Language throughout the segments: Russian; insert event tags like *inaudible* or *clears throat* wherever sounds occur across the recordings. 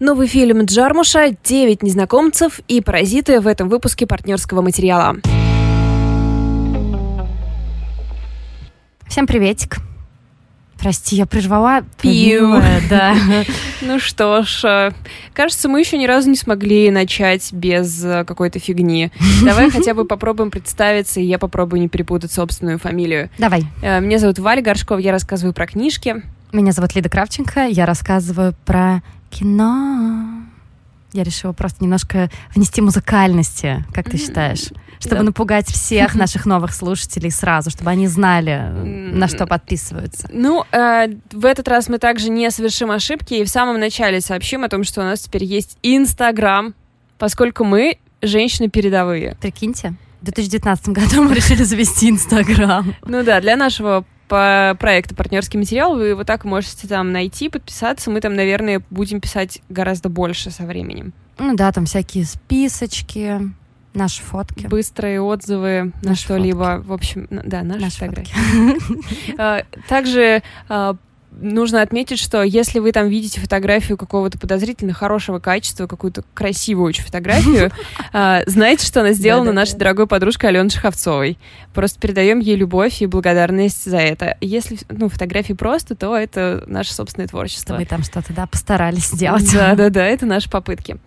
Новый фильм Джармуша «Девять незнакомцев» и «Паразиты» в этом выпуске партнерского материала. Всем приветик. Прости, я прервала. Пью. *laughs* Да. Ну что ж, э, кажется, мы еще ни разу не смогли начать без э, какой-то фигни. *laughs* Давай хотя бы попробуем представиться, и я попробую не перепутать собственную фамилию. Давай. Э, Меня зовут Валя Горшкова, я рассказываю про книжки. Меня зовут Лида Кравченко. Я рассказываю про кино. Я решила просто немножко внести музыкальности, как ты считаешь? Чтобы Да. напугать всех *laughs* наших новых слушателей сразу, чтобы они знали, на что подписываются. Ну, э, в этот раз мы также не совершим ошибки и в самом начале сообщим о том, что у нас теперь есть Инстаграм, поскольку мы женщины передовые. Прикиньте, в 2019 году мы *laughs* решили завести Инстаграм. Ну да, для нашего по проекта «Партнерский материал» вы его так можете там найти, подписаться. Мы там, наверное, будем писать гораздо больше со временем. Ну да, там всякие списочки, наши фотки. Быстрые отзывы на Наши что-либо. В общем, да, наши, Наши фотографии. *laughs* А, Также а, нужно отметить, что если вы там видите фотографию какого-то подозрительно хорошего качества, какую-то красивую очень фотографию, *laughs* а, знайте, что она сделана Да-да-да. нашей дорогой подружкой Аленой Шаховцовой. Просто передаем ей любовь и благодарность за это. Если ну, фотографии просто, то это наше собственное творчество. мы там что-то, да, постарались сделать. Да, да, *laughs* да, это наши попытки.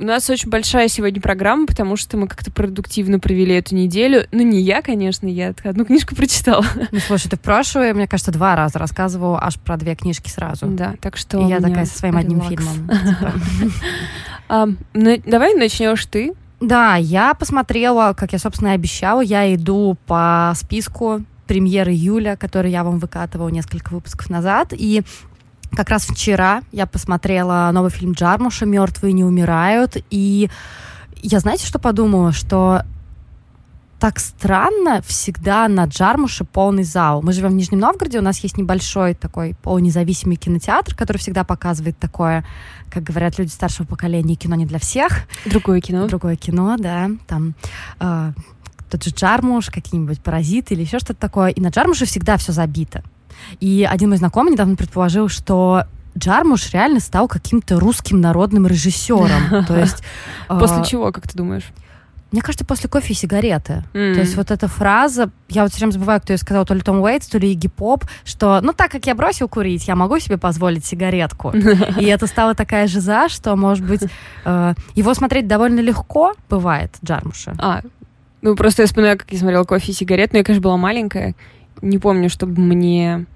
У нас очень большая сегодня программа, потому что мы как-то продуктивно провели эту неделю. Ну, не я, конечно, я одну книжку *laughs* прочитала. Ну, слушай, ты в прошлое, мне кажется, два раза рассказывала аж про две книжки сразу. Да, так что... И я такая со своим одним релакс. фильмом. *laughs* типа. Ам, ну, давай начнешь ты. Да, я посмотрела, как я, собственно, и обещала, я иду по списку премьеры июля, который я вам выкатывала несколько выпусков назад, и как раз вчера я посмотрела новый фильм Джармуша «Мертвые не умирают», и я, знаете, что подумала? Что так странно всегда на Джармуше полный зал. Мы живем в Нижнем Новгороде, у нас есть небольшой такой полунезависимый кинотеатр, который всегда показывает такое, как говорят люди старшего поколения, кино не для всех. Другое кино. Другое кино, да, там э, тот же Джармуш, какие-нибудь паразиты или еще что-то такое. И на Джармуше всегда все забито. И один мой знакомый недавно предположил, что Джармуш реально стал каким-то русским народным режиссером. *laughs* То есть... э, После чего, как ты думаешь? Мне кажется, после кофе и сигареты. М. То есть вот эта фраза, я вот все время забываю, кто ее сказал, то ли Том Уэйтс, то ли Игги Поп, что, ну, так как я бросил курить, я могу себе позволить сигаретку. *laughs* И это стала такая жиза, что, может быть, э, его смотреть довольно легко бывает, Джармуша. А, ну просто я вспоминаю, как я смотрела кофе и сигарет, но я, конечно, была маленькая. Не помню, чтобы мне...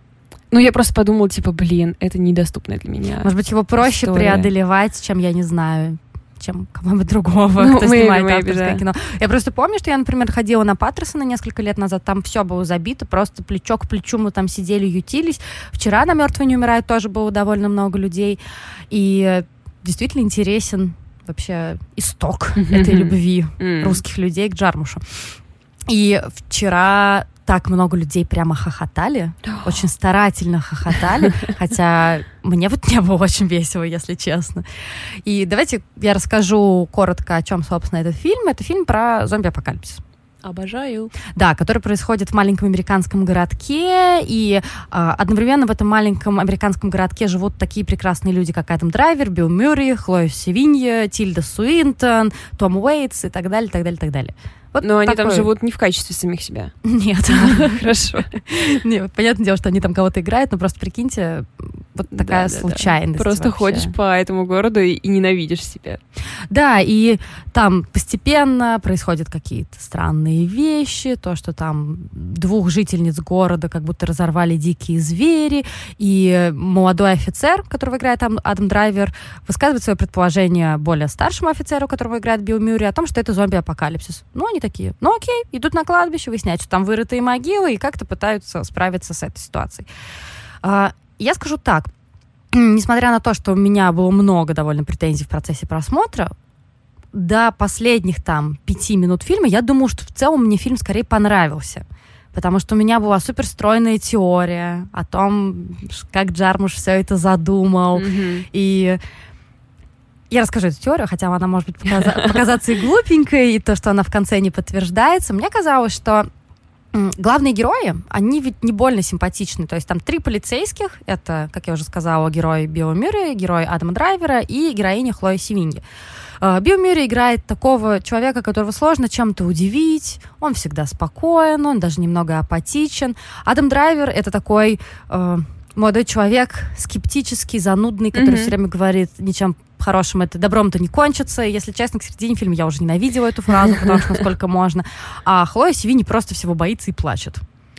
Ну, я просто подумала, типа, блин, это недоступно для меня. Может быть, его проще История. преодолевать, чем, я не знаю, чем кого-нибудь другого, Ну, *laughs* кто maybe, снимает maybe, авторское да. кино. Я просто помню, что я, например, ходила на Паттерсона несколько лет назад, там все было забито, просто плечо к плечу мы там сидели, ютились. Вчера на «Мертвые не умирают» тоже было довольно много людей. И действительно интересен вообще исток этой любви М. русских людей к Джармушу. И вчера так много людей прямо хохотали, *gasps* очень старательно хохотали, *laughs* хотя мне вот не было очень весело, если честно. И давайте я расскажу коротко, о чем, собственно, этот фильм. Это фильм про зомби-апокалипсис. Обожаю. Да, который происходит в маленьком американском городке, и а, одновременно в этом маленьком американском городке живут такие прекрасные люди, как Адам Драйвер, Билл Мюррей, Хлоя Севинья, Тильда Суинтон, Том Уэйтс и так далее, так далее, так далее. Вот Но они там такой- живут не в качестве самих себя. *laughs* Нет. *laughs* Хорошо. Нет, понятное дело, что они там кого-то играют, но просто прикиньте, вот такая Да-да-да. случайность. Просто вообще. ходишь по этому городу и, и ненавидишь себя. Да, и там постепенно происходят какие-то странные вещи, то, что там двух жительниц города как будто разорвали дикие звери, и молодой офицер, которого играет там Адам Драйвер, высказывает свое предположение более старшему офицеру, которого играет Билл Мюррей, о том, что это зомби-апокалипсис. Ну, они такие, ну окей, идут на кладбище, выясняют, что там вырытые могилы, и как-то пытаются справиться с этой ситуацией. А, Я скажу так, *clears throat* несмотря на то, что у меня было много довольно претензий в процессе просмотра, до последних там пяти минут фильма я думаю, что в целом мне фильм скорее понравился. Потому что у меня была суперстройная теория о том, как Джармуш все это задумал. Мгм. И я расскажу эту теорию, хотя она может быть показа- *laughs* показаться и глупенькой, и то, что она в конце не подтверждается. Мне казалось, что главные герои, они ведь не больно симпатичны. То есть там три полицейских. Это, как я уже сказала, герой Билла Мюррея, герой Адама Драйвера и героиня Хлоя Севиньи. А, Билл Мюррей играет такого человека, которого сложно чем-то удивить. Он всегда спокоен, он даже немного апатичен. Адам Драйвер — это такой э, молодой человек, скептический, занудный, который mm-hmm. все время говорит ничем хорошим это добром-то не кончится. Если честно, к середине фильма я уже ненавидела эту фразу, потому что насколько можно. А Хлоя Севини просто всего боится и плачет.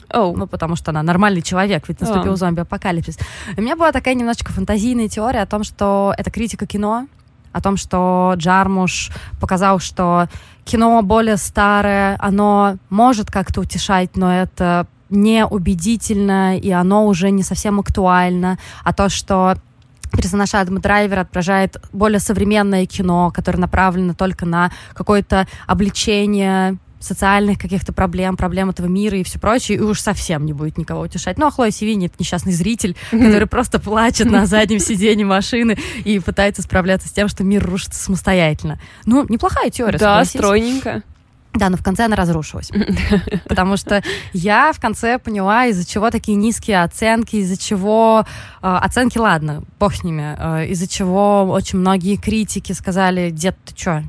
Oh. Ну, потому что она нормальный человек, ведь наступил oh. зомби-апокалипсис. У меня была такая немножечко фантазийная теория о том, что это критика кино, о том, что Джармуш показал, что кино более старое, оно может как-то утешать, но это неубедительно, и оно уже не совсем актуально. А то, что персонаж Адама Драйвера отражает более современное кино, которое направлено только на какое-то обличение социальных каких-то проблем, проблем этого мира и все прочее, и уж совсем не будет никого утешать. Ну, а Хлоя Севини — это несчастный зритель, который просто плачет на заднем сиденье машины и пытается справляться с тем, что мир рушится самостоятельно. Ну, неплохая теория, Да, стройненько. Да, но в конце она разрушилась. *laughs* Потому что я в конце поняла, из-за чего такие низкие оценки, из-за чего... Э, оценки, ладно, бог с ними. Э, из-за чего очень многие критики сказали, дед, ты чё,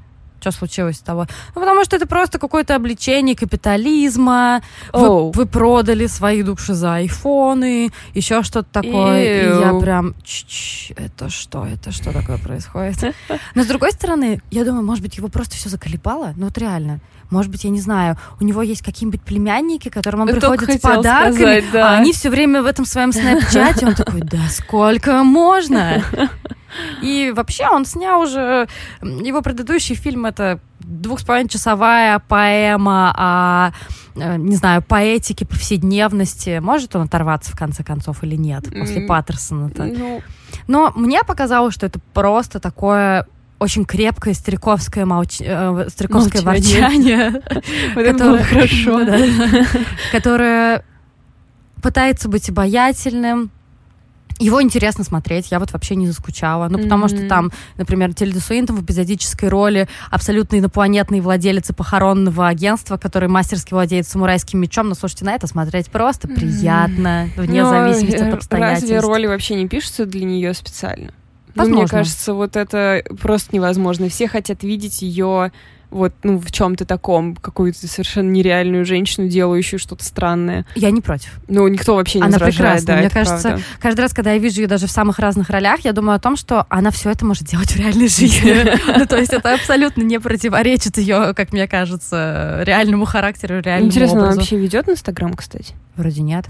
что случилось с того? Ну, потому что это просто какое-то обличение капитализма. Вы, вы продали свои души за айфоны, еще что-то такое. Ew. И я прям, Ч -ч, это что, это что такое происходит? Но с другой стороны, я думаю, может быть, его просто все заколебало. Ну вот реально. Может быть, я не знаю, у него есть какие-нибудь племянники, которым он приходит с подарками, сказать, да. а они все время в этом своем снэпчате, он такой, да сколько можно? И вообще он снял уже... Его предыдущий фильм — это двух с половиной часовая поэма о, э, не знаю, поэтике повседневности. Может он оторваться в конце концов или нет после mm. Паттерсона-то? Ну... Но мне показалось, что это просто такое очень крепкое стариковское, молч... э, стариковское ворчание. *laughs* Это хорошо. *laughs* Которое пытается быть обаятельным, его интересно смотреть, я вот вообще не заскучала. Ну, потому mm-hmm. что там, например, Тильда Суинтон в эпизодической роли абсолютно инопланетный владелец похоронного агентства, который мастерски владеет самурайским мечом. Но, слушайте, на это смотреть просто mm-hmm. приятно, вне Но зависимости от обстоятельств. Разве роли вообще не пишутся для нее специально? Возможно. Ну, мне кажется, вот это просто невозможно. Все хотят видеть ее вот, ну, в чем-то таком, какую-то совершенно нереальную женщину, делающую что-то странное. Я не против. Ну, никто вообще не Она прекрасна. Да, мне кажется, правда. каждый раз, когда я вижу ее даже в самых разных ролях, я думаю о том, что она все это может делать в реальной жизни. *laughs* Ну, то есть это абсолютно не противоречит ее, как мне кажется, реальному характеру, реальному Интересно, она вообще ведет Инстаграм, кстати? Вроде нет.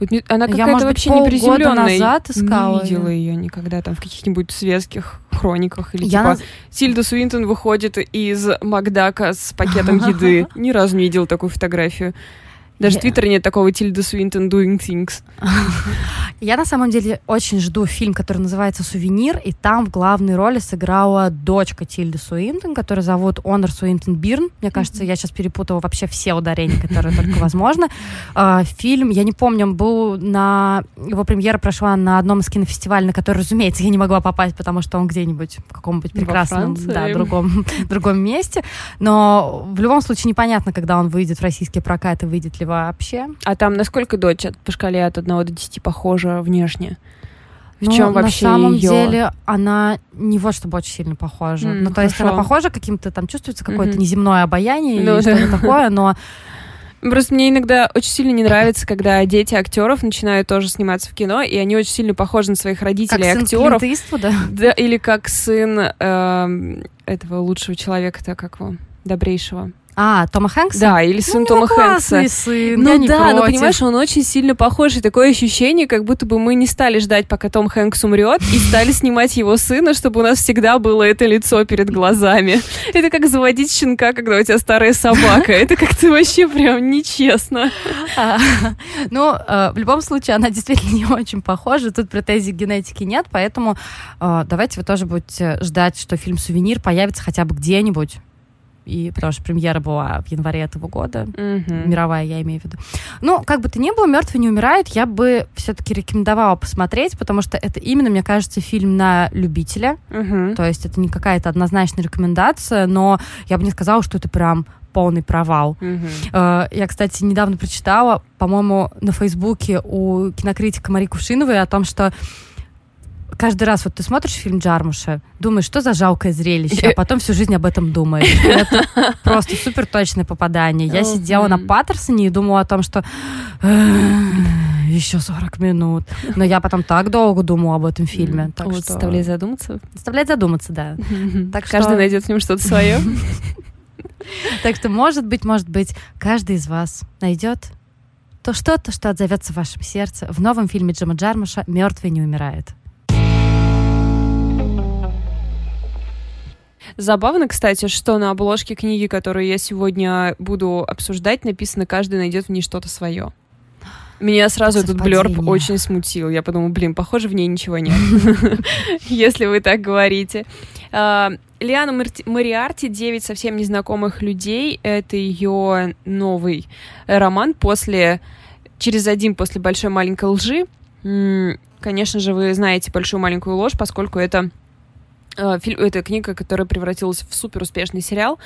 Вот не, она какая-то вообще не приземленная. назад искала. Не видела ее никогда там в каких-нибудь светских хрониках. Или я типа наз... Сильда Суинтон выходит из Макдака с пакетом *laughs* еды. Ни разу не видела такую фотографию. Даже в Твиттере нет такого Тильда Суинтон doing things. *laughs* Я на самом деле очень жду фильм, который называется «Сувенир», и там в главной роли сыграла дочка Тильды Суинтон, которую зовут Онор Суинтон Бирн. Мне кажется, я сейчас перепутала вообще все ударения, которые только возможно. *laughs* А, фильм, я не помню, был на... Его премьера прошла на одном из кинофестивалей, на который, разумеется, я не могла попасть, потому что он где-нибудь в каком-нибудь прекрасном да, другом, *laughs* другом месте. Но в любом случае непонятно, когда он выйдет в российский прокат и выйдет ли вообще. А там насколько дочь по шкале от 1 до 10 похожа внешне? В ну, чем вообще На самом ее... деле она не вот чтобы очень сильно похожа. Mm, ну, то хорошо. есть она похожа каким-то, там чувствуется какое-то mm-hmm. неземное обаяние ну, или да. что-то такое, но Просто мне иногда очень сильно не нравится, когда дети актеров начинают тоже сниматься в кино, и они очень сильно похожи на своих родителей как актеров. Сын да? да? Или как сын э, этого лучшего человека-то, как его, добрейшего. А, Тома Хэнкса? Да, или сын ну, Тома Хэнкса. сын, ну да, но понимаешь, он очень сильно похож, и такое ощущение, как будто бы мы не стали ждать, пока Том Хэнкс умрет, и стали снимать его сына, чтобы у нас всегда было это лицо перед глазами. *laughs* Это как заводить щенка, когда у тебя старая собака. Это как-то вообще прям нечестно. А, *laughs* ну, э, в любом случае, она действительно не очень похожа. Тут претензий к генетике нет, поэтому э, давайте вы тоже будете ждать, что фильм «Сувенир» появится хотя бы где-нибудь и потому что премьера была в январе этого года, mm-hmm. мировая, я имею в виду. Ну, как бы то ни было, мертвые не умирают, я бы все-таки рекомендовала посмотреть, потому что это именно, мне кажется, фильм на любителя. Mm-hmm. То есть это не какая-то однозначная рекомендация, но я бы не сказала, что это прям полный провал. Mm-hmm. Я, кстати, недавно прочитала, по-моему, на Фейсбуке у кинокритика Мари Кувшиновой о том, что каждый раз вот ты смотришь фильм Джармуша, думаешь, что за жалкое зрелище, а потом всю жизнь об этом думаешь. *laughs* Это просто супер точное попадание. Я сидела на Паттерсоне и думала о том, что еще 40 минут. Но я потом так долго думала об этом фильме. Так вот, что... заставляет задуматься. Заставляет задуматься, да. Так Каждый найдет в нем что-то свое. *laughs* Так что, может быть, может быть, каждый из вас найдет то что-то, что отзовется в вашем сердце в новом фильме Джима Джармуша «Мертвый не умирает». Забавно, кстати, что на обложке книги, которую я сегодня буду обсуждать, написано «Каждый найдет в ней что-то свое». Меня сразу этот блерп очень смутил. Я подумала, блин, похоже, в ней ничего нет. *laughs* Если вы так говорите. А, Лиана Мариарти «Девять совсем незнакомых людей» — это ее новый роман после «Через один после большой маленькой лжи». Конечно же, вы знаете «Большую маленькую ложь», поскольку это фильм, это книга, которая превратилась в супер успешный сериал.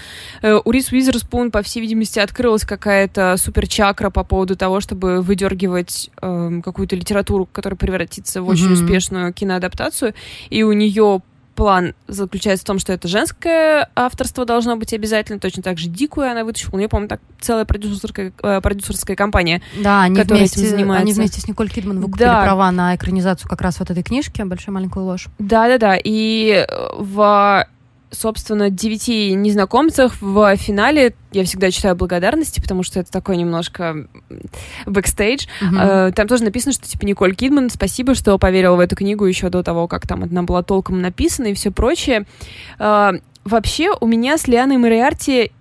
Э, у Рис Уизерспун, по всей видимости, открылась какая-то супер чакра по поводу того, чтобы выдергивать э, какую-то литературу, которая превратится в очень mm-hmm. успешную киноадаптацию. И у нее план заключается в том, что это женское авторство должно быть обязательно, точно так же Дикую она вытащила. У нее, по-моему, так целая продюсерская, э, продюсерская компания, да, они которая вместе, этим занимается. Они вместе с Николь Кидман выкупили да. права на экранизацию как раз вот этой книжки «Большая маленькая ложь». Да-да-да, и в собственно, девяти незнакомцев в финале я всегда читаю благодарности, потому что это такой немножко бэкстейдж. Mm-hmm. Там тоже написано, что типа Николь Кидман, спасибо, что поверила в эту книгу еще до того, как там она была толком написана и все прочее. Э, вообще, у меня с Лианой Мариарти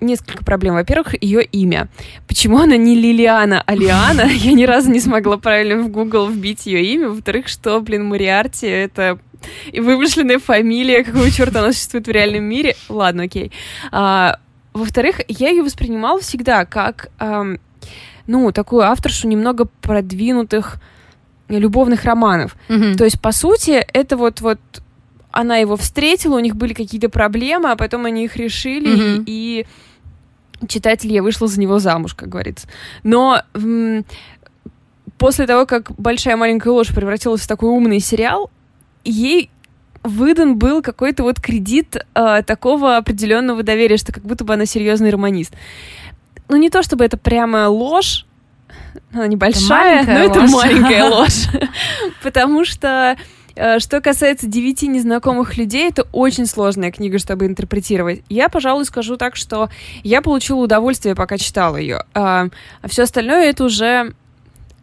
несколько проблем. Во-первых, ее имя. Почему она не Лилиана, а Лиана? *laughs* Я ни разу не смогла правильно в Google вбить ее имя. Во-вторых, что, блин, Мариарти — это и вымышленная фамилия, какого черта она существует в реальном мире. Ладно, окей. А, во-вторых, я ее воспринимала всегда как, эм, ну, такую авторшу немного продвинутых любовных романов. Mm-hmm. То есть, по сути, это вот вот она его встретила, у них были какие-то проблемы, а потом они их решили, mm-hmm. и, и читатель я вышла за него замуж, как говорится. Но после того, как «Большая маленькая ложь» превратилась в такой умный сериал, ей выдан был какой-то вот кредит э, такого определенного доверия, что как будто бы она серьезный романист. Ну, не то чтобы это прямо ложь, она небольшая, это но ложь. это маленькая ложь. *laughs* Потому что э, что касается девяти незнакомых людей, это очень сложная книга, чтобы интерпретировать. Я, пожалуй, скажу так, что я получила удовольствие, пока читала ее. А, а все остальное это уже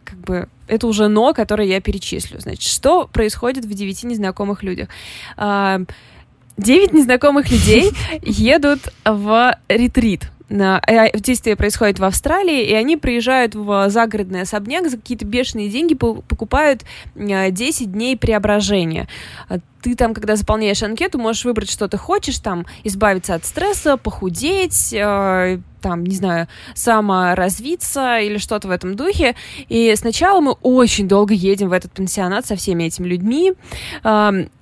как бы это уже но, которое я перечислю. Значит, что происходит в девяти незнакомых людях? А, девять незнакомых людей *laughs* едут в ретрит действие происходит в Австралии, и они приезжают в загородный особняк за какие-то бешеные деньги, покупают 10 э, дней преображения. А ты там, когда заполняешь анкету, можешь выбрать, что ты хочешь, там, избавиться от стресса, похудеть, э, там, не знаю, саморазвиться или что-то в этом духе. И сначала мы очень долго едем в этот пенсионат со всеми этими людьми.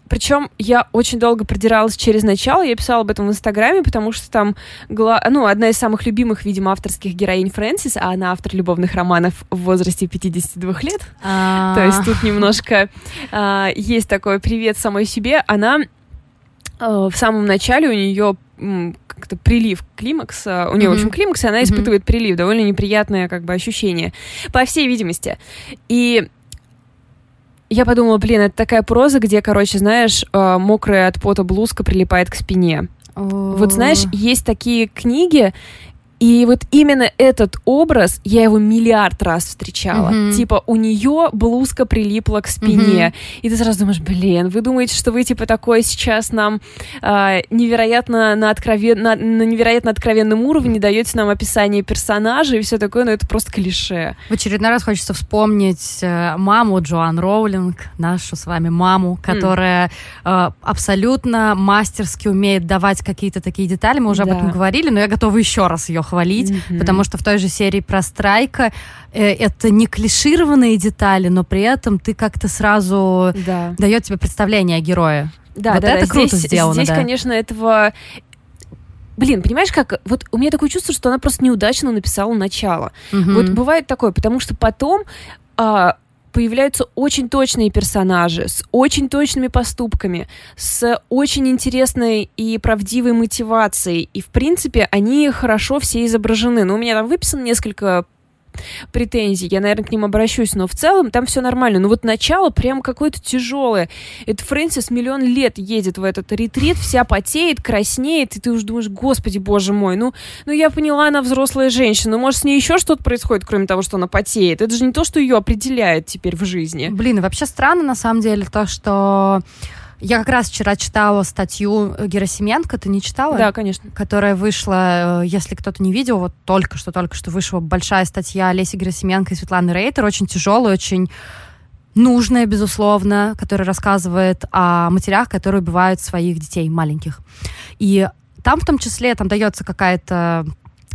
Причем я очень долго продиралась через начало, я писала об этом в Инстаграме, потому что там, гла... ну, одна из самых любимых, видимо, авторских героинь Фрэнсис, а она автор любовных романов в возрасте 52 лет. А. То есть тут немножко а, есть такой привет самой себе. Она а, в самом начале у нее как-то прилив климакс, у нее, mm-hmm. в общем, климакс, и она испытывает mm-hmm. прилив, довольно неприятное, как бы, ощущение, по всей видимости. И я подумала, блин, это такая проза, где, короче, знаешь, э, мокрая от пота блузка прилипает к спине. Вот знаешь, есть такие книги, и вот именно этот образ, я его миллиард раз встречала. Mm-hmm. Типа, у нее блузка прилипла к спине. Mm-hmm. И ты сразу думаешь, блин, вы думаете, что вы, типа, такое сейчас нам э, невероятно на, откровен... на, на невероятно откровенном уровне даете нам описание персонажей и все такое, но это просто клише. В очередной раз хочется вспомнить э, маму Джоан Роулинг, нашу с вами маму, которая mm. э, абсолютно мастерски умеет давать какие-то такие детали. Мы уже да. об этом говорили, но я готова еще раз ее хвалить, mm-hmm. потому что в той же серии про Страйка э, это не клишированные детали, но при этом ты как-то сразу да. дает тебе представление о герое. Да, вот да, это да. круто здесь, сделано. Здесь, да. конечно, этого блин, понимаешь, как, вот у меня такое чувство, что она просто неудачно написала начало. Мгм. Вот бывает такое, потому что потом а, появляются очень точные персонажи с очень точными поступками, с очень интересной и правдивой мотивацией. И, в принципе, они хорошо все изображены. Ну, у меня там выписано несколько претензий, я, наверное, к ним обращусь, но в целом там все нормально. Но вот начало прям какое-то тяжелое. Это Фрэнсис миллион лет едет в этот ретрит, вся потеет, краснеет, и ты уже думаешь, господи, боже мой, ну, ну я поняла, она взрослая женщина, ну, может, с ней еще что-то происходит, кроме того, что она потеет. Это же не то, что ее определяет теперь в жизни. Блин, вообще странно, на самом деле, то, что... Я как раз вчера читала статью Герасименко, ты не читала? Да, конечно. которая вышла, э, если кто-то не видел, вот только что, только что вышла большая статья Олеси Герасименко и Светланы Рейтер, очень тяжелая, очень нужная, безусловно, которая рассказывает о матерях, которые убивают своих детей маленьких. И там в том числе там дается какая-то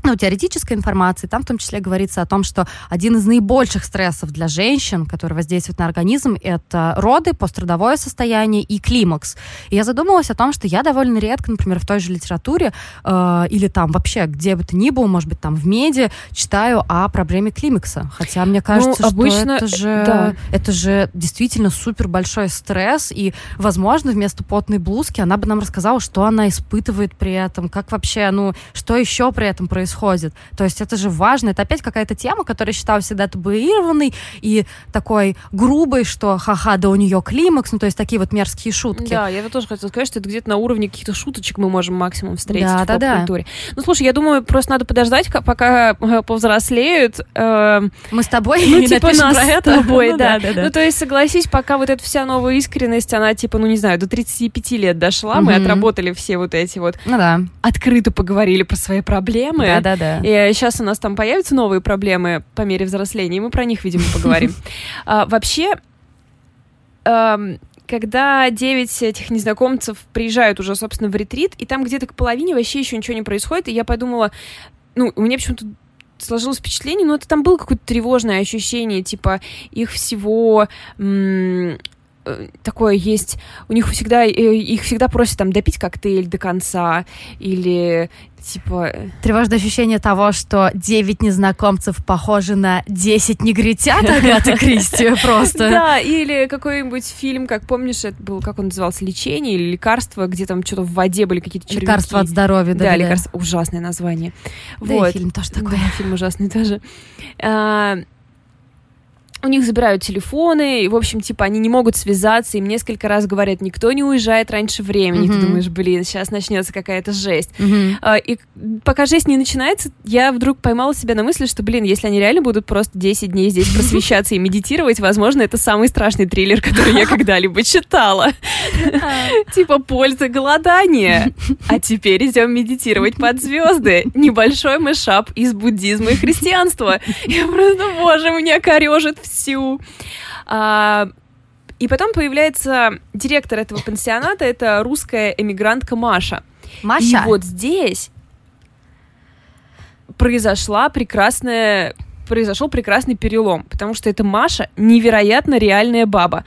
ну, теоретической информации, там в том числе говорится о том, что один из наибольших стрессов для женщин, который воздействует на организм, это роды, пострадовое состояние и климакс. И я задумалась о том, что я довольно редко, например, в той же литературе э, или там вообще где бы то ни было, может быть, там в меди, читаю о проблеме климакса. Хотя мне кажется, Ну, обычно, что это же, да. это же действительно супер большой стресс, и, возможно, вместо потной блузки она бы нам рассказала, что она испытывает при этом, как вообще, ну, что еще при этом происходит. То есть это же важно. Это опять какая-то тема, которая считалась всегда табуированной и такой грубой, что ха-ха, да у нее климакс, ну, то есть такие вот мерзкие шутки. Да, я тоже хотела сказать, что это где-то на уровне каких-то шуточек мы можем максимум встретить Да, в да, да. поп-культуре. Ну, слушай, я думаю, просто надо подождать, ка- пока э, повзрослеют. э, Мы с тобой ну, типа нас про с это. тобой, Ну да. да, да. Ну, то есть, согласись, пока вот эта вся новая искренность, она, типа, ну, не знаю, до 35 лет дошла, мы Мгм. отработали все вот эти вот, Ну да. открыто поговорили про свои проблемы. Да-да-да. И сейчас у нас там появятся новые проблемы по мере взросления, и мы про них, видимо, *laughs* поговорим. А, Вообще, ам, когда девять этих незнакомцев приезжают уже, собственно, в ретрит, и там где-то к половине вообще еще ничего не происходит, и я подумала, ну, у меня почему-то сложилось впечатление, ну, это там было какое-то тревожное ощущение, типа, их всего э, такое есть, у них всегда, э, их всегда просят там допить коктейль до конца, или типа... э, Тревожное ощущение того, что 9 незнакомцев похожи на 10 негритят Агаты Кристи *laughs* просто. Да, или какой-нибудь фильм, как помнишь, это был, как он назывался, «Лечение» или «Лекарство», где там что-то в воде были какие-то червяки. Лекарство от здоровья, да. Да, лекарство. Ужасное название. Да, вот. фильм тоже такой. Да, фильм ужасный тоже. У них забирают телефоны, и, в общем, типа, они не могут связаться, им несколько раз говорят, никто не уезжает раньше времени. Ты Мгм. думаешь, блин, сейчас начнется какая-то жесть. А, И пока жесть не начинается, я вдруг поймала себя на мысли, что, блин, если они реально будут просто 10 дней здесь просвещаться и медитировать, возможно, это самый страшный триллер, который я когда-либо читала. *laughs* Типа польза голодания. А теперь идем медитировать под звезды. Небольшой мышап из буддизма и христианства. Я просто, боже, меня корежит всю. А, И потом появляется директор этого пансионата, это русская эмигрантка Маша. Маша. И вот здесь произошла прекрасная произошел прекрасный перелом, потому что эта Маша невероятно реальная баба.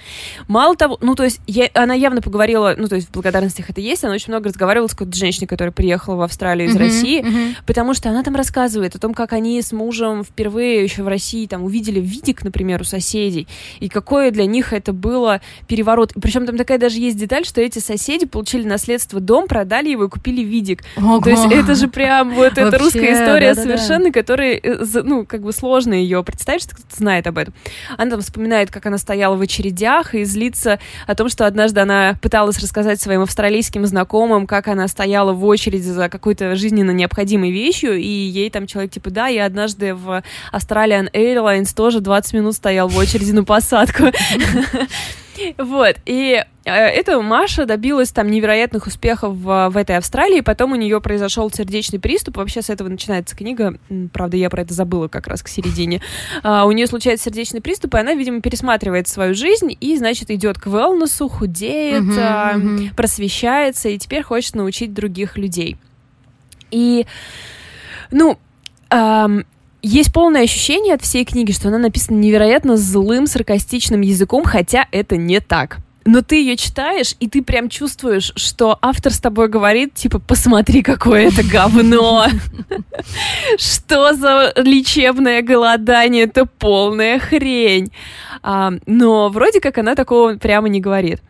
Мало того, ну, то есть, я, она явно поговорила, ну, то есть, в благодарностях это есть, она очень много разговаривала с какой-то женщиной, которая приехала в Австралию из Мгм, России, мгм. потому что она там рассказывает о том, как они с мужем впервые еще в России там увидели видик, например, у соседей, и какое для них это было переворот. Причем там такая даже есть деталь, что эти соседи получили наследство дом, продали его и купили видик. Ого. То есть это же прям вот эта русская история да-да-да. совершенно, которая, э, ну, как бы сложно ее представить, что кто-то знает об этом. Она там вспоминает, как она стояла в очередях и злится о том, что однажды она пыталась рассказать своим австралийским знакомым, как она стояла в очереди за какой-то жизненно необходимой вещью, и ей там человек типа, да, я однажды в Australian Airlines тоже 20 минут стоял в очереди на посадку. *laughs* Вот, и э, эта Маша добилась там невероятных успехов в, в этой Австралии, потом у нее произошел сердечный приступ, вообще с этого начинается книга, правда, я про это забыла как раз к середине. А, у нее случается сердечный приступ, и она, видимо, пересматривает свою жизнь и, значит, идет к велнесу, худеет, Мгм, а, мгм. просвещается, и теперь хочет научить других людей. И, ну, ам, есть полное ощущение от всей книги, что она написана невероятно злым, саркастичным языком, хотя это не так. но ты ее читаешь, и ты прям чувствуешь, что автор с тобой говорит, типа, посмотри, какое это говно. *laughs* Что за лечебное голодание, это полная хрень. А, но вроде как она такого прямо не говорит.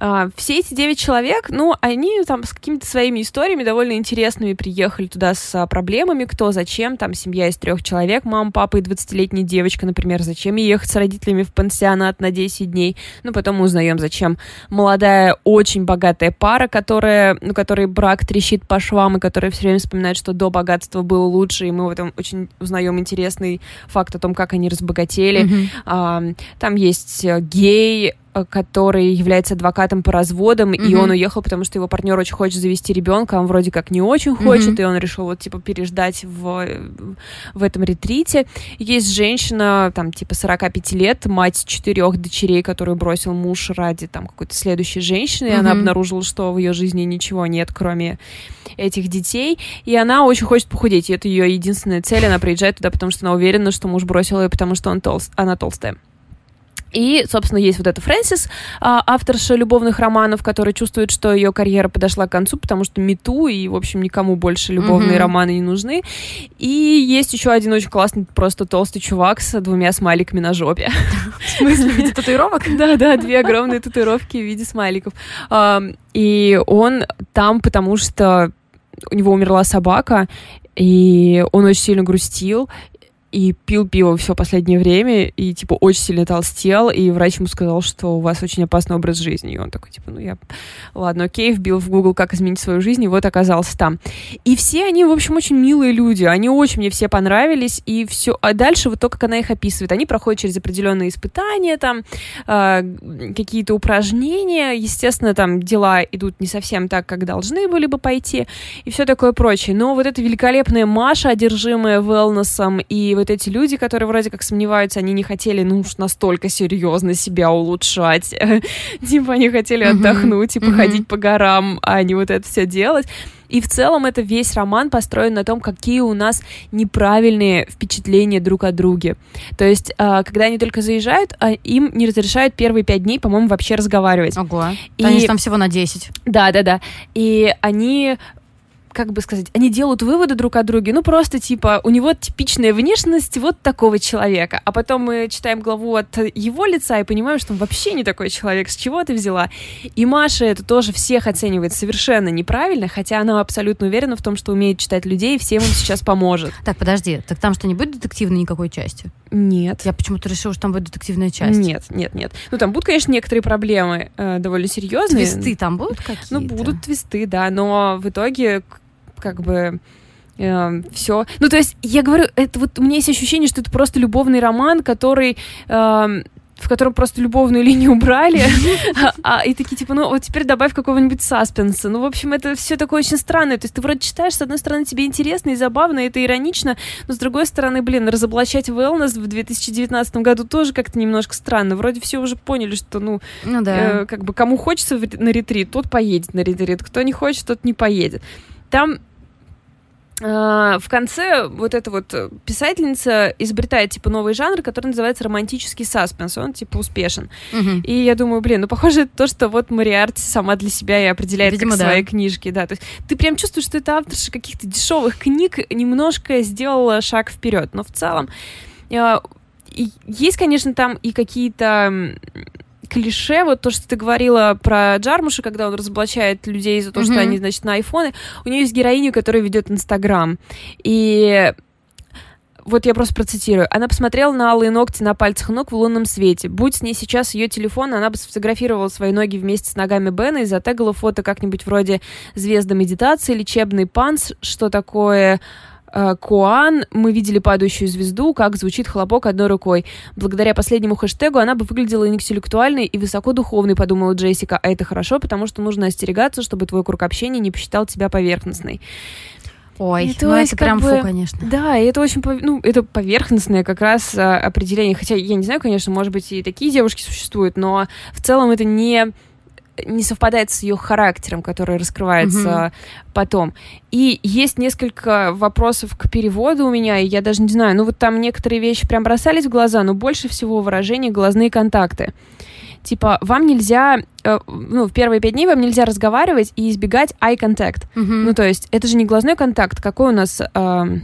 А, все эти девять человек, ну, они там с какими-то своими историями довольно интересными приехали туда с а, проблемами, кто, зачем, там семья из трех человек, мама, папа и 20-летняя девочка, например, зачем ей ехать с родителями в пансионат на 10 дней, ну, потом мы узнаем, зачем молодая, очень богатая пара, которая, ну, которой брак трещит по швам, и которая все время вспоминает, что до богатства было лучше, и мы в этом очень узнаем интересный факт о том, как они разбогатели. Mm-hmm. А, там есть э, гей, который является адвокатом по разводам, mm-hmm. и он уехал, потому что его партнер очень хочет завести ребенка, он вроде как не очень хочет, mm-hmm. и он решил вот типа переждать в, в этом ретрите. Есть женщина, там, типа 45 лет, мать четырех дочерей, которую бросил муж ради там какой-то следующей женщины, mm-hmm. и она обнаружила, что в ее жизни ничего нет, кроме этих детей, и она очень хочет похудеть, и это ее единственная цель, она приезжает туда, потому что она уверена, что муж бросил ее, потому что он толст, она толстая. И, собственно, есть вот эта Фрэнсис, а, авторша любовных романов, которая чувствует, что ее карьера подошла к концу, потому что мету, и, в общем, никому больше любовные mm-hmm. романы не нужны. И есть еще один очень классный, просто толстый чувак с двумя смайликами на жопе. *laughs* В смысле, в виде татуировок? *laughs* Да-да, две огромные татуировки в виде смайликов. И он там, потому что у него умерла собака, и он очень сильно грустил, и пил пиво все последнее время, и, типа, очень сильно толстел, и врач ему сказал, что у вас очень опасный образ жизни. И он такой, типа, ну я... Ладно, окей, вбил в Google, как изменить свою жизнь, и вот оказался там. И все они, в общем, очень милые люди, они очень мне все понравились, и все... А дальше вот то, как она их описывает. Они проходят через определенные испытания, там, э, какие-то упражнения, естественно, там дела идут не совсем так, как должны были бы пойти, и все такое прочее. Но вот эта великолепная Маша, одержимая wellnessом и вот эти люди, которые вроде как сомневаются, они не хотели, ну уж настолько серьезно себя улучшать. *laughs* типа они хотели отдохнуть и походить по горам, а не вот это все делать. И в целом это весь роман построен на том, какие у нас неправильные впечатления друг о друге. То есть, а, когда они только заезжают, а, им не разрешают первые пять дней, по-моему, вообще разговаривать. Ого. И... Они там всего на 10. Да, да, да. И они как бы сказать, они делают выводы друг о друге, ну просто типа у него типичная внешность вот такого человека, а потом мы читаем главу от его лица и понимаем, что он вообще не такой человек, с чего ты взяла. И Маша это тоже всех оценивает совершенно неправильно, хотя она абсолютно уверена в том, что умеет читать людей и всем им сейчас поможет. Так, подожди, так там что, не будет детективной никакой части? Нет. Я почему-то решила, что там будет детективная часть. Нет, нет, нет. Ну там будут, конечно, некоторые проблемы э, довольно серьезные. Твисты там будут какие-то? Ну, будут твисты, да, но в итоге как бы э, эм, все. Ну, то есть, я говорю, это вот у меня есть ощущение, что это просто любовный роман, который э, в котором просто любовную *laughs* линию убрали, *laughs* а, а, и такие, типа, ну, вот теперь добавь какого-нибудь саспенса. Ну, в общем, это все такое очень странное. То есть ты вроде читаешь, с одной стороны, тебе интересно и забавно, и это иронично, но с другой стороны, блин, разоблачать wellness в 2019 году тоже как-то немножко странно. Вроде все уже поняли, что, ну, ну да. э, как бы кому хочется на ретрит, тот поедет на ретрит, кто не хочет, тот не поедет. Там в конце вот эта вот писательница изобретает типа новый жанр, который называется романтический саспенс. Он типа успешен. Угу. И я думаю, блин, ну похоже это то, что вот Мариарти сама для себя и определяет Видимо, как да. свои книжки. Да, то есть ты прям чувствуешь, что это авторша каких-то дешевых книг немножко сделала шаг вперед. Но в целом а, есть, конечно, там и какие-то клише, вот то, что ты говорила про Джармуша, когда он разоблачает людей за то, mm-hmm. что они, значит, на айфоны, у нее есть героиня, которая ведет Инстаграм. И вот я просто процитирую. Она посмотрела на алые ногти на пальцах ног в лунном свете. Будь с ней сейчас ее телефон, она бы сфотографировала свои ноги вместе с ногами Бена и затегала фото как-нибудь вроде «Звезда медитации», «Лечебный панс», что такое Куан, мы видели падающую звезду, как звучит хлопок одной рукой. Благодаря последнему хэштегу она бы выглядела интеллектуальной и высокодуховной, подумала Джессика. А это хорошо, потому что нужно остерегаться, чтобы твой круг общения не посчитал тебя поверхностной. Ой, это ну это прям бы, фу, конечно. Да, и это очень, ну, это поверхностное как раз а, определение. Хотя я не знаю, конечно, может быть, и такие девушки существуют, но в целом это не не совпадает с ее характером, который раскрывается угу. потом. И есть несколько вопросов к переводу у меня, и я даже не знаю, ну вот там некоторые вещи прям бросались в глаза, но больше всего выражение глазные контакты. типа, вам нельзя, э, ну, в первые пять дней вам нельзя разговаривать и избегать eye contact. Мгм. Ну, то есть, это же не глазной контакт, какой у нас... эм,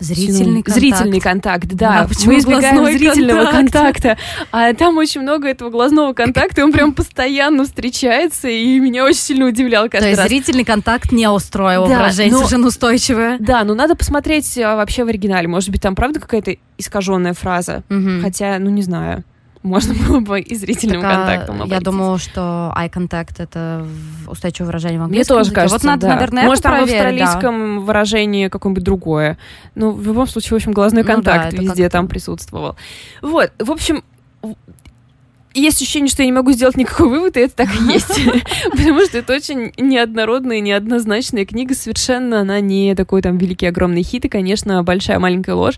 Зрительный контакт. Зрительный контакт, да. Почему Мы избегаем зрительного контакт? контакта. А там очень много этого глазного контакта, и он прям постоянно встречается, и меня очень сильно удивлял То каждый есть раз. зрительный контакт не устроил Да, выражение, но- совершенно устойчивое. Да, но надо посмотреть а, вообще в оригинале. Может быть, там правда какая-то искаженная фраза. Мгм. Хотя, ну не знаю. Можно было бы и зрительным Так, а, контактом Я обойтись. думаю, что eye contact — это устойчивое выражение в Мне английском тоже языке. кажется, Вот надо, да. наверное, Может, там в проверить, да. австралийском выражении какое-нибудь другое. Ну, в любом случае, в общем, глазной Ну да, контакт везде там присутствовал. Вот, в общем, есть ощущение, что я не могу сделать никакой вывод, и это так и есть. *laughs* Потому что это очень неоднородная, неоднозначная книга. Совершенно она не такой там великий, огромный хит. И, конечно, большая маленькая ложь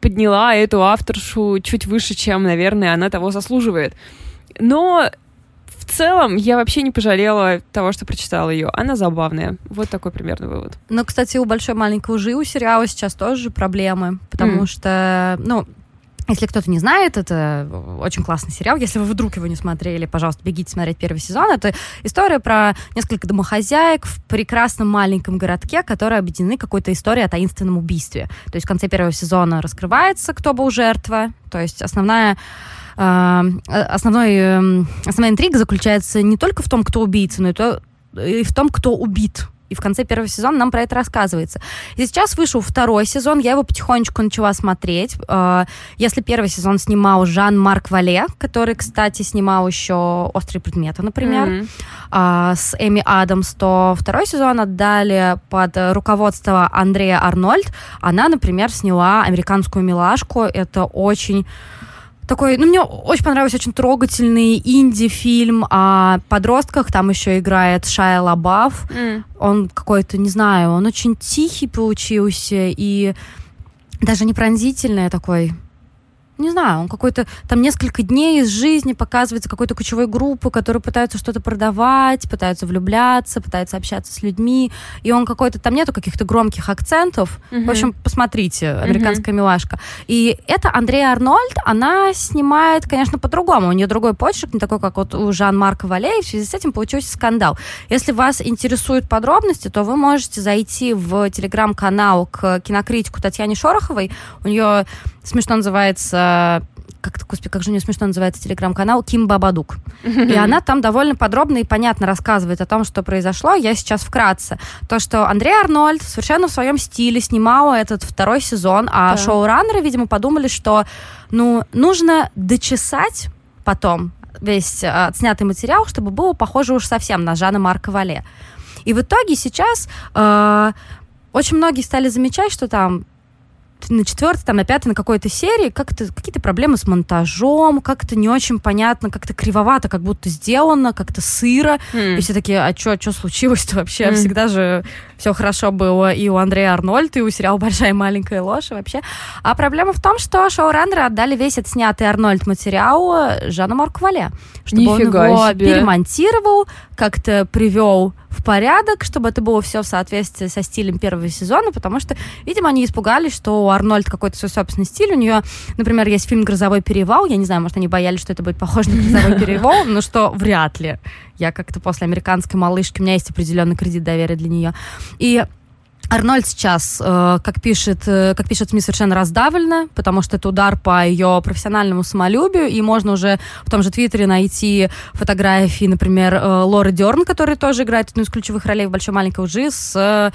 подняла эту авторшу чуть выше, чем, наверное, она того заслуживает. Но в целом я вообще не пожалела того, что прочитала ее. Она забавная. Вот такой примерный вывод. Ну, кстати, у большой маленькой лжи у сериала сейчас тоже проблемы, потому Мгм. что, ну, если кто-то не знает, это очень классный сериал. Если вы вдруг его не смотрели, пожалуйста, бегите смотреть первый сезон. Это история про несколько домохозяек в прекрасном маленьком городке, которые объединены какой-то историей о таинственном убийстве. То есть в конце первого сезона раскрывается, кто был жертва. То есть основная э, основной, эм, основная интрига заключается не только в том, кто убийца, но и, то, и в том, кто убит. И в конце первого сезона нам про это рассказывается. И сейчас вышел второй сезон, я его потихонечку начала смотреть. Э, Если первый сезон снимал Жан-Марк Вале, который, кстати, снимал еще «Острые предметы», например, а, с Эми Адамс, то второй сезон отдали под руководство Андрея Арнольд. Она, например, сняла американскую милашку. Это очень такой, ну, мне очень понравился очень трогательный инди-фильм о подростках. Там еще играет Шая Лабаф. М. Он какой-то, не знаю, он очень тихий получился и даже не пронзительный, а такой не знаю, он какой-то, там несколько дней из жизни показывается какой-то ключевой группы, которые пытаются что-то продавать, пытаются влюбляться, пытаются общаться с людьми, и он какой-то, там нету каких-то громких акцентов. Мгм. В общем, посмотрите, американская милашка. И это Андрея Арнольд, она снимает, конечно, по-другому. У нее другой почерк, не такой, как вот у Жан-Марка Вале, и в связи с этим получился скандал. Если вас интересуют подробности, то вы можете зайти в телеграм-канал к кинокритику Татьяне Шороховой. У нее смешно называется как, господи, как же у нее смешно называется телеграм-канал Ким Бабадук. И она там довольно подробно и понятно рассказывает о том, что произошло. Я сейчас вкратце. То, что Андрей Арнольд совершенно в своем стиле снимал этот второй сезон, а Да. шоураннеры, видимо, подумали, что ну, нужно дочесать потом весь э, отснятый материал, чтобы было похоже уж совсем на Жана Марка Вале. И в итоге сейчас э, очень многие стали замечать, что там на четвертой, там, на пятой, на какой-то серии как-то какие-то проблемы с монтажом, как-то не очень понятно, как-то кривовато, как будто сделано, как-то сыро. М. И все такие, а что, что случилось-то вообще? Мгм. Всегда же все хорошо было и у Андрея Арнольда, и у сериала «Большая и маленькая ложь» вообще. А проблема в том, что шоураннеры отдали весь отснятый Арнольд материал э, Жану Марку Вале, чтобы Нифига он его себе. перемонтировал, как-то привел в порядок, чтобы это было все в соответствии со стилем первого сезона, потому что, видимо, они испугались, что у Арнольд какой-то свой собственный стиль. У нее, например, есть фильм «Грозовой перевал». Я не знаю, может, они боялись, что это будет похоже на «Грозовой *laughs* перевал», но что вряд ли. Я как-то после «Американской малышки», у меня есть определенный кредит доверия для нее. И Арнольд сейчас, э, как пишет, э, как пишет СМИ, совершенно раздавлена, потому что это удар по ее профессиональному самолюбию, и можно уже в том же Твиттере найти фотографии, например, э, Лоры Дерн, которая тоже играет одну из ключевых ролей в «Большой маленькой лжи», с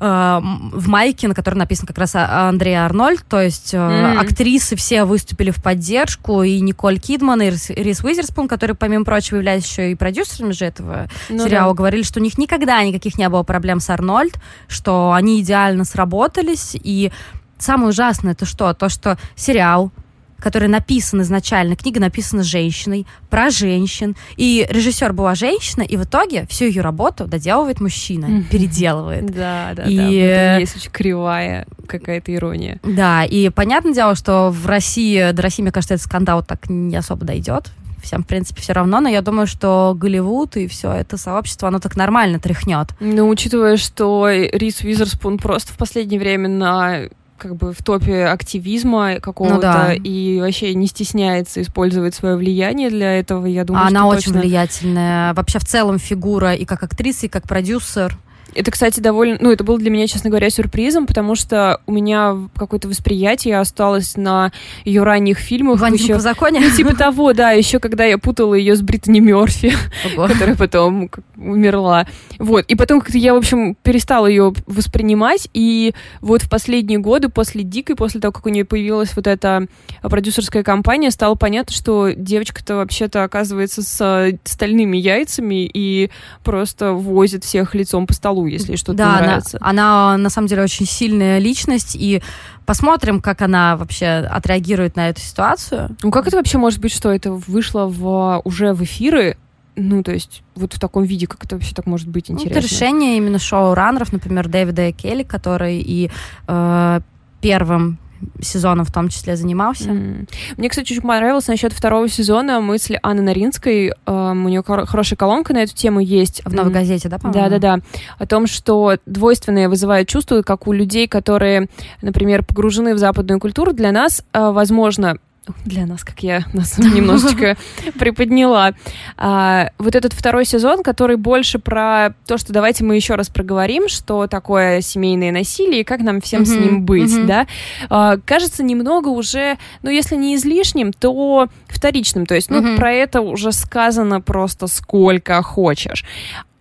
э, в майке, на которой написано как раз а- Андрея Арнольд, то есть э, Мгм. актрисы все выступили в поддержку, и Николь Кидман, и Рис, Уизерспун, которые, помимо прочего, являлись еще и продюсерами же этого Ну сериала, да. говорили, что у них никогда никаких не было проблем с Арнольд, что они идеально сработались, и самое ужасное это что? То, что сериал который написан изначально, книга написана женщиной, про женщин, и режиссер была женщина, и в итоге всю ее работу доделывает мужчина, переделывает. Да, да, И, да. Этом есть очень кривая какая-то ирония. Да, и понятное дело, что в России, до России, мне кажется, этот скандал так не особо дойдет. Всем, в принципе, все равно, но я думаю, что Голливуд и все это сообщество, оно так нормально тряхнет. Но учитывая, что Рис Уизерспун просто в последнее время на как бы в топе активизма какого-то Ну да. и вообще не стесняется использовать свое влияние для этого. Я думаю, А она очень точно- влиятельная. Вообще в целом фигура и как актриса, и как продюсер. Это, кстати, довольно... Ну, это было для меня, честно говоря, сюрпризом, потому что у меня какое-то восприятие осталось на ее ранних фильмах. Блондинка еще- в законе. Ну, типа того, да, еще когда я путала ее с Британи Мерфи, которая потом умерла. Вот. И потом как-то я, в общем, перестала ее воспринимать. И вот в последние годы, после Дикой, после того, как у нее появилась вот эта продюсерская компания, стало понятно, что девочка-то вообще-то оказывается с э, стальными яйцами и просто возит всех лицом по столу, если ей что-то Да, не она, нравится. она на самом деле очень сильная личность, и посмотрим, как она вообще отреагирует на эту ситуацию. Ну как это вообще может быть, что это вышло в, уже в эфиры? Ну, то есть, вот в таком виде, как это вообще так может быть Ну, интересно? Это решение именно шоу-раннеров, например, Дэвида Келли, который и э, первым сезоном в том числе занимался. М. Мне, кстати, очень понравилось насчет второго сезона мысли Анны Наринской. Эм, у нее хор- хорошая колонка на эту тему есть. В новой газете, да, по-моему? Да-да-да. О том, что двойственные вызывают чувства, как у людей, которые, например, погружены в западную культуру, для нас, э, возможно, для нас, как я нас немножечко *laughs* приподняла. А, вот этот второй сезон, который больше про то, что давайте мы еще раз проговорим, что такое семейное насилие и как нам всем с ним быть, да, А, кажется немного уже, ну, если не излишним, то вторичным. То есть, ну, про это уже сказано просто сколько хочешь.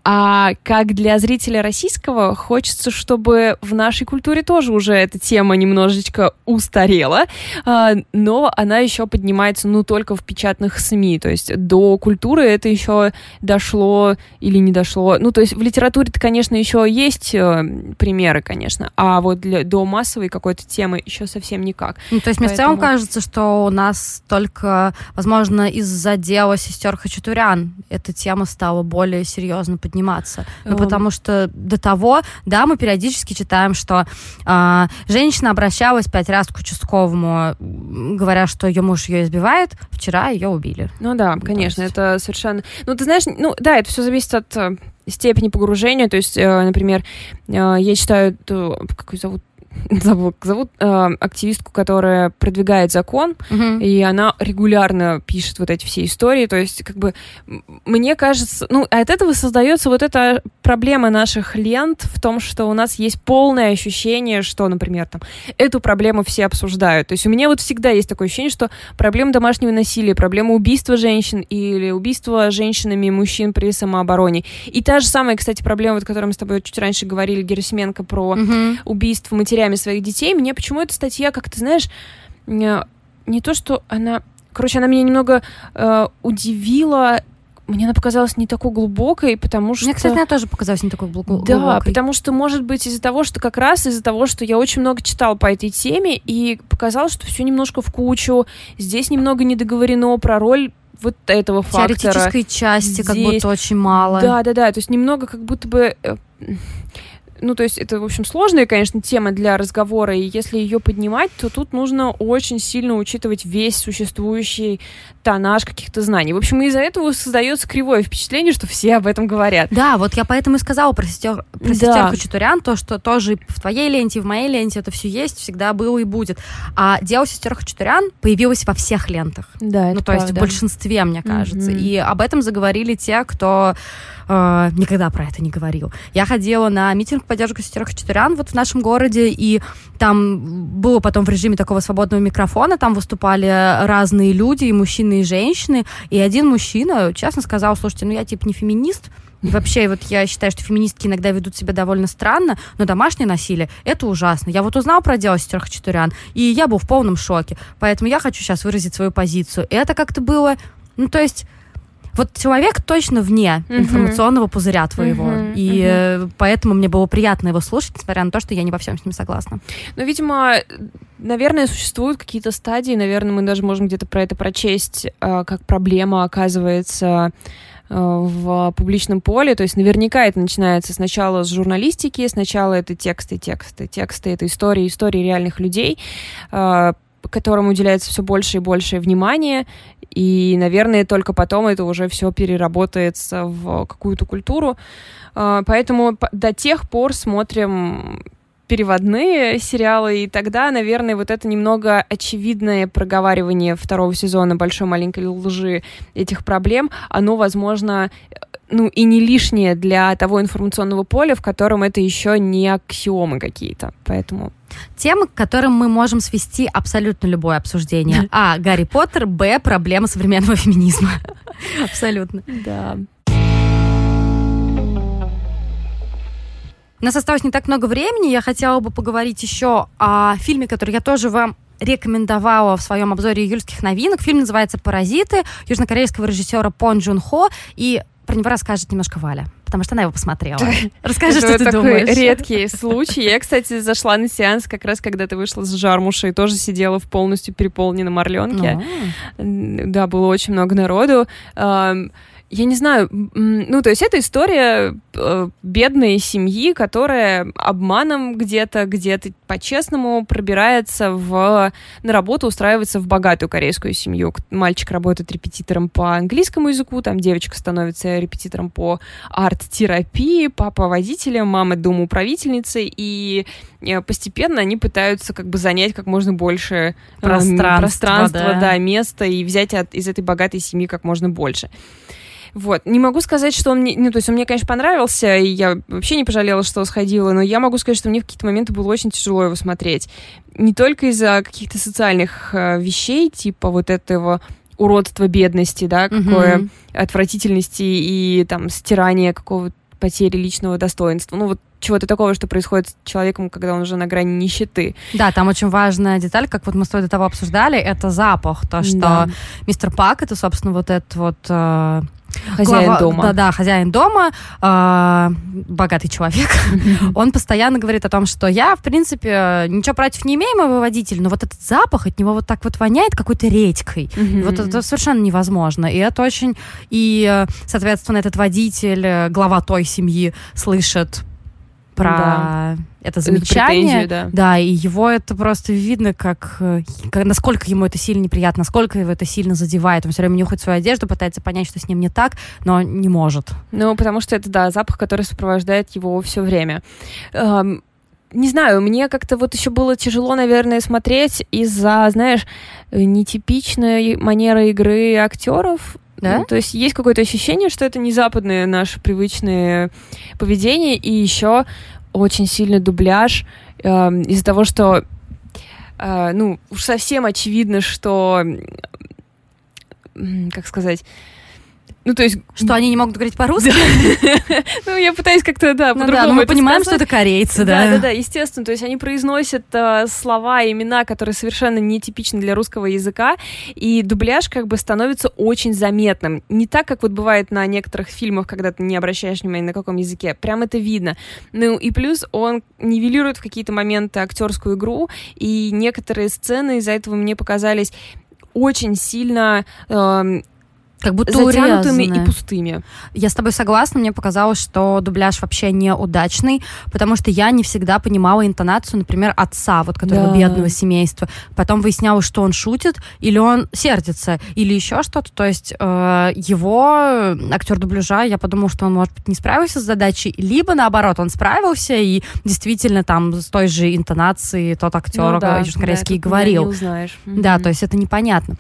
А как для зрителя российского хочется, чтобы в нашей культуре тоже уже эта тема немножечко устарела, а, но она еще поднимается, ну, только в печатных СМИ. То есть до культуры это еще дошло или не дошло. Ну, то есть в литературе-то, конечно, еще есть э, примеры, конечно, а вот для, до массовой какой-то темы еще совсем никак. Ну, то есть мне в целом Поэтому- кажется, что у нас только, возможно, из-за дела сестер Хачатурян эта тема стала более серьезно подниматься. Ну, Эм. потому что до того, да, мы периодически читаем, что а, женщина обращалась пять раз к участковому, говоря, что ее муж ее избивает, вчера ее убили. Ну да, конечно, есть- это совершенно... Ну, ты знаешь, ну да, это все зависит от э, степени погружения. То есть, э, например, э, я читаю, эту, как ее зовут, *laughs* как зовут э, активистку, которая продвигает закон, Мгм. и она регулярно пишет вот эти все истории. То есть, как бы, мне кажется, ну, от этого создается вот эта проблема наших лент в том, что у нас есть полное ощущение, что, например, там, эту проблему все обсуждают. То есть у меня вот всегда есть такое ощущение, что проблема домашнего насилия, проблема убийства женщин или убийства женщинами мужчин при самообороне. И та же самая, кстати, проблема, вот, о которой мы с тобой чуть раньше говорили, Герасименко, про Мгм. убийств матерями своих детей, мне почему эта статья, как ты знаешь, э, не то, что она... Короче, она меня немного э, удивила, мне она показалась не такой глубокой, потому что... Мне, кстати, она тоже показалась не такой глубо- Да, глубокой. потому что, может быть, из-за того, что как раз из-за того, что я очень много читала по этой теме, и показалось, что все немножко в кучу, здесь немного не договорено про роль вот этого фактора. Теоретической части как Здесь- будто очень мало. Да, да, да. То есть немного как будто бы. Ну, то есть это, в общем, сложная, конечно, тема для разговора, и если ее поднимать, то тут нужно очень сильно учитывать весь существующий тонаж каких-то знаний. В общем, из-за этого создается кривое впечатление, что все об этом говорят. Да, вот я поэтому и сказала про сестер, про Да. сестер Хачатурян, то, что тоже в твоей ленте, и в моей ленте это все есть, всегда было и будет. А дело сестер Хачатурян появилось во всех лентах. Да, ну, то есть в большинстве, мне кажется. Мгм. И об этом заговорили те, кто э, никогда про это не говорил. Я ходила на митинг в поддержку сестер вот в нашем городе, и там было потом в режиме такого свободного микрофона, там выступали разные люди, и мужчины, и женщины, и один мужчина честно сказал, слушайте, ну я типа не феминист, и Вообще, вот я считаю, что феминистки иногда ведут себя довольно странно, но домашнее насилие — это ужасно. Я вот узнал про дело сестер Хачатурян, и я был в полном шоке. Поэтому я хочу сейчас выразить свою позицию. И это как-то было... Ну, то есть... Вот человек точно вне Мгм. информационного пузыря твоего. Мгм, И э, поэтому мне было приятно его слушать, несмотря на то, что я не во всем с ним согласна. Ну, видимо, наверное, существуют какие-то стадии, наверное, мы даже можем где-то про это прочесть, э, как проблема оказывается э, в публичном поле. То есть наверняка это начинается сначала с журналистики, сначала это тексты, тексты, тексты, это истории, истории реальных людей, э, которым уделяется все больше и больше внимания, и, наверное, только потом это уже все переработается в какую-то культуру. Э, Поэтому до тех пор смотрим переводные сериалы, и тогда, наверное, вот это немного очевидное проговаривание второго сезона «Большой маленькой лжи» этих проблем, оно, возможно, ну, и не лишнее для того информационного поля, в котором это еще не аксиомы какие-то. Поэтому Темы, к которым мы можем свести абсолютно любое обсуждение. А. Гарри Поттер. Б. Проблема современного феминизма. *laughs* Абсолютно. Да. У нас осталось не так много времени. Я хотела бы поговорить еще о фильме, который я тоже вам рекомендовала в своем обзоре июльских новинок. Фильм называется «Паразиты» южнокорейского режиссера Пон Джун Хо. И про него расскажет немножко Валя, потому что она его посмотрела. Расскажи, что ты думаешь. редкий случай. Я, кстати, зашла на сеанс как раз, когда ты вышла с Жармуша и тоже сидела в полностью переполненном Орленке. Да, было очень много народу я не знаю, ну, то есть это история э, бедной семьи, которая обманом где-то, где-то по-честному пробирается в, на работу, устраивается в богатую корейскую семью. Мальчик работает репетитором по английскому языку, там девочка становится репетитором по арт-терапии, папа водителем, мама домоуправительницей, и э, постепенно они пытаются как бы занять как можно больше пространства, пространства да. да, места и взять от, из этой богатой семьи как можно больше. Вот. Не могу сказать, что он мне... Ну, то есть он мне, конечно, понравился, и я вообще не пожалела, что сходила, но я могу сказать, что мне в какие-то моменты было очень тяжело его смотреть. Не только из-за каких-то социальных э, вещей, типа вот этого уродства бедности, да, какое mm-hmm. отвратительности и там стирания какого-то потери личного достоинства. Ну, вот чего-то такого, что происходит с человеком, когда он уже на грани нищеты. Да, там очень важная деталь, как вот мы с тобой до того обсуждали, это запах. То, что да. мистер Пак, это, собственно, вот этот вот э, Хозяин глава, дома. Да, да, хозяин дома, э, богатый человек. *laughs* Он постоянно говорит о том, что я, в принципе, ничего против не имею, мой водитель, но вот этот запах от него вот так вот воняет какой-то редькой. Вот это совершенно невозможно. И это очень... И, соответственно, этот водитель, э, глава той семьи, слышит про да. это замечание. Да. да, и его это просто видно, как, э, как насколько ему это сильно неприятно, насколько его это сильно задевает. Он все время нюхает свою одежду, пытается понять, что с ним не так, но не может. Ну, потому что это, да, запах, который сопровождает его все время. Эм, не знаю, мне как-то вот еще было тяжело, наверное, смотреть из-за, знаешь, нетипичной манеры игры актеров. Да? Ну, то есть есть какое-то ощущение, что это не западное наше привычное поведение, и еще очень сильный дубляж э, из-за того, что э, ну, уж совсем очевидно, что как сказать, ну, то есть... Что они не могут говорить по-русски? *laughs* Ну, я пытаюсь как-то, да, ну по-другому мы понимаем, что это корейцы, да. Да, да, да, естественно. То есть они произносят э, слова и имена, которые совершенно нетипичны для русского языка, и дубляж как бы становится очень заметным. Не так, как вот бывает на некоторых фильмах, когда ты не обращаешь внимания на каком языке. Прям это видно. Ну, и плюс он нивелирует в какие-то моменты актерскую игру, и некоторые сцены из-за этого мне показались очень сильно э, как будто затянутыми урезанные. и пустыми. Я с тобой согласна, мне показалось, что дубляж вообще неудачный, потому что я не всегда понимала интонацию, например, отца, вот которого да. бедного семейства. Потом выяснялось, что он шутит, или он сердится, или еще что-то. То есть э, его актер дубляжа, я подумала, что он, может быть, не справился с задачей, либо наоборот, он справился и действительно там с той же интонацией тот актер ну, да, южнокорейский да, говорил. Не узнаешь. Да, то есть это непонятно.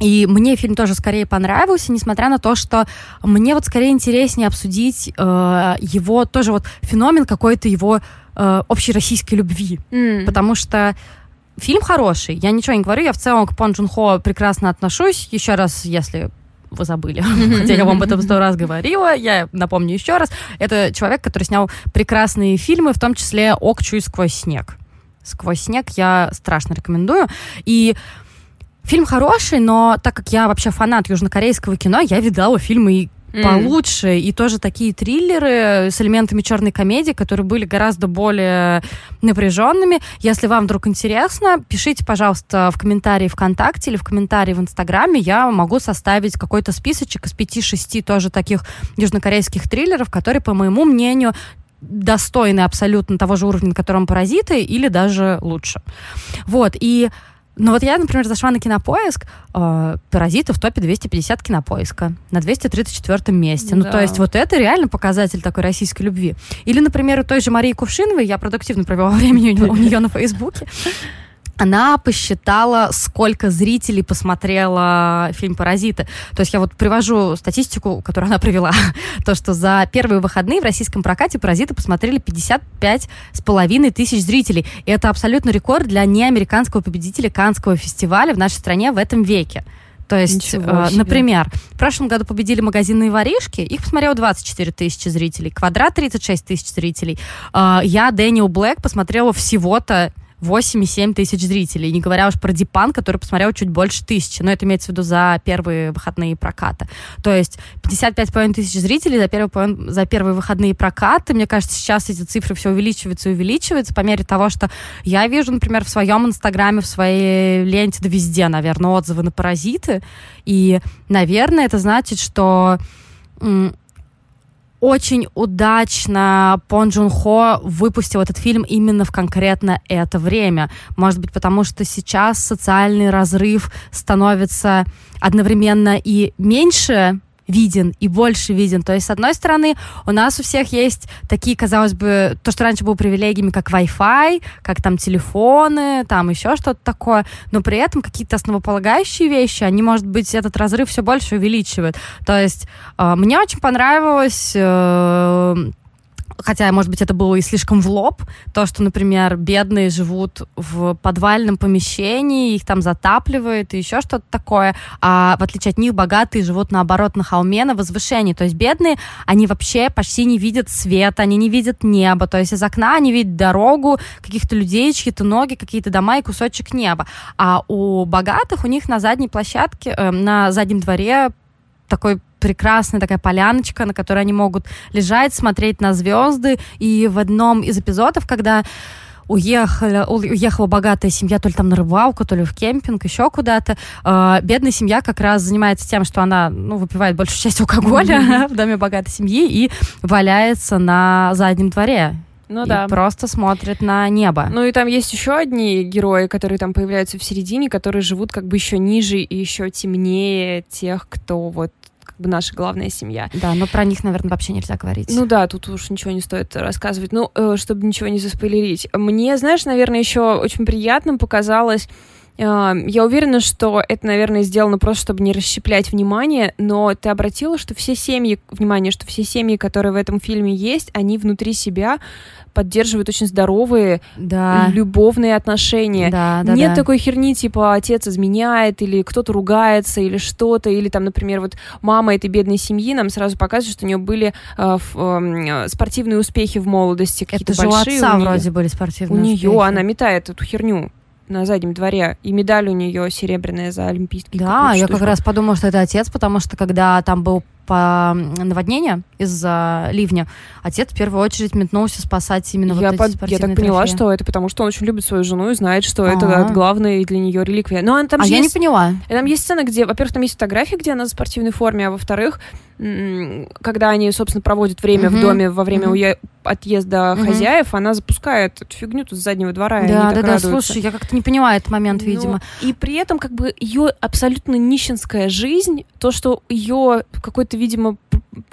И мне фильм тоже скорее понравился, несмотря на то, что мне вот скорее интереснее обсудить э, его тоже вот феномен какой-то его э, общей российской любви. Mm. Потому что фильм хороший, я ничего не говорю, я в целом к Пон Джун Хо прекрасно отношусь. Еще раз, если вы забыли, *laughs* хотя я вам об этом сто раз говорила, я напомню еще раз. Это человек, который снял прекрасные фильмы, в том числе «Окчу и сквозь снег». «Сквозь снег» я страшно рекомендую. И Фильм хороший, но так как я вообще фанат южнокорейского кино, я видала фильмы и mm. получше, и тоже такие триллеры с элементами черной комедии, которые были гораздо более напряженными. Если вам вдруг интересно, пишите, пожалуйста, в комментарии ВКонтакте или в комментарии в Инстаграме, я могу составить какой-то списочек из пяти-шести тоже таких южнокорейских триллеров, которые, по моему мнению, достойны абсолютно того же уровня, на котором «Паразиты», или даже лучше. Вот, и ну вот я, например, зашла на кинопоиск, э, «Паразиты» в топе 250 кинопоиска, на 234 месте. Да. Ну, то есть вот это реально показатель такой российской любви. Или, например, у той же Марии Кувшиновой, я продуктивно провела *laughs* времени у нее на Фейсбуке, она посчитала, сколько зрителей посмотрела фильм «Паразиты». То есть я вот привожу статистику, которую она привела, *laughs* то, что за первые выходные в российском прокате «Паразиты» посмотрели 55 с половиной тысяч зрителей. И это абсолютно рекорд для неамериканского победителя Канского фестиваля в нашей стране в этом веке. То есть, э, например, в прошлом году победили магазинные воришки, их посмотрело 24 тысячи зрителей, квадрат 36 тысяч зрителей. Э, я, Дэниел Блэк, посмотрела всего-то 8,7 тысяч зрителей, не говоря уж про Дипан, который посмотрел чуть больше тысячи, но это имеется в виду за первые выходные прокаты. То есть 55,5 тысяч зрителей за первые, за первые выходные прокаты. Мне кажется, сейчас эти цифры все увеличиваются и увеличиваются по мере того, что я вижу, например, в своем инстаграме, в своей ленте, да везде, наверное, отзывы на паразиты. И, наверное, это значит, что очень удачно Пон Джун Хо выпустил этот фильм именно в конкретно это время. Может быть, потому что сейчас социальный разрыв становится одновременно и меньше виден и больше виден. То есть, с одной стороны, у нас у всех есть такие, казалось бы, то, что раньше было привилегиями, как Wi-Fi, как там телефоны, там еще что-то такое, но при этом какие-то основополагающие вещи, они, может быть, этот разрыв все больше увеличивают. То есть, э, мне очень понравилось э, хотя, может быть, это было и слишком в лоб, то, что, например, бедные живут в подвальном помещении, их там затапливают и еще что-то такое, а в отличие от них богатые живут, наоборот, на холме, на возвышении. То есть бедные, они вообще почти не видят света, они не видят неба, то есть из окна они видят дорогу, каких-то людей, чьи-то ноги, какие-то дома и кусочек неба. А у богатых, у них на задней площадке, э, на заднем дворе такой прекрасная такая поляночка, на которой они могут лежать, смотреть на звезды. И в одном из эпизодов, когда уехала, уехала богатая семья то ли там на рыбалку, то ли в кемпинг, еще куда-то. Э, бедная семья как раз занимается тем, что она ну, выпивает большую часть алкоголя *laughs* в доме богатой семьи и валяется на заднем дворе. Ну и да. просто смотрит на небо. Ну и там есть еще одни герои, которые там появляются в середине, которые живут как бы еще ниже и еще темнее тех, кто вот бы наша главная семья. Да, но про них, наверное, вообще нельзя говорить. Ну да, тут уж ничего не стоит рассказывать. Ну, э, чтобы ничего не заспойлерить. Мне, знаешь, наверное, еще очень приятным показалось я уверена, что это, наверное, сделано просто, чтобы не расщеплять внимание, но ты обратила, что все семьи, внимание, что все семьи, которые в этом фильме есть, они внутри себя поддерживают очень здоровые да. любовные отношения. Да, да, Нет да. такой херни, типа отец изменяет, или кто-то ругается, или что-то, или там, например, вот мама этой бедной семьи нам сразу показывает, что у нее были э, э, спортивные успехи в молодости, какие-то Это большие. же у отца у вроде были спортивные У нее, она метает эту херню на заднем дворе, и медаль у нее серебряная за олимпийский. Да, я как раз подумала, что это отец, потому что когда там был по наводнение из-за ливня, отец в первую очередь метнулся спасать именно я вот эти под, Я так поняла, трофеи. что это потому, что он очень любит свою жену и знает, что А-а-а. это главная для нее реликвия. Но там а я есть, не поняла. Там есть сцена, где, во-первых, там есть фотографии, где она в спортивной форме, а во-вторых, когда они, собственно, проводят время uh-huh. в доме во время уе- отъезда uh-huh. хозяев, она запускает эту фигню тут с заднего двора. Да, да, да, слушай, я как-то не поняла этот момент, ну, видимо. И при этом как бы ее абсолютно нищенская жизнь, то, что ее какой-то, видимо,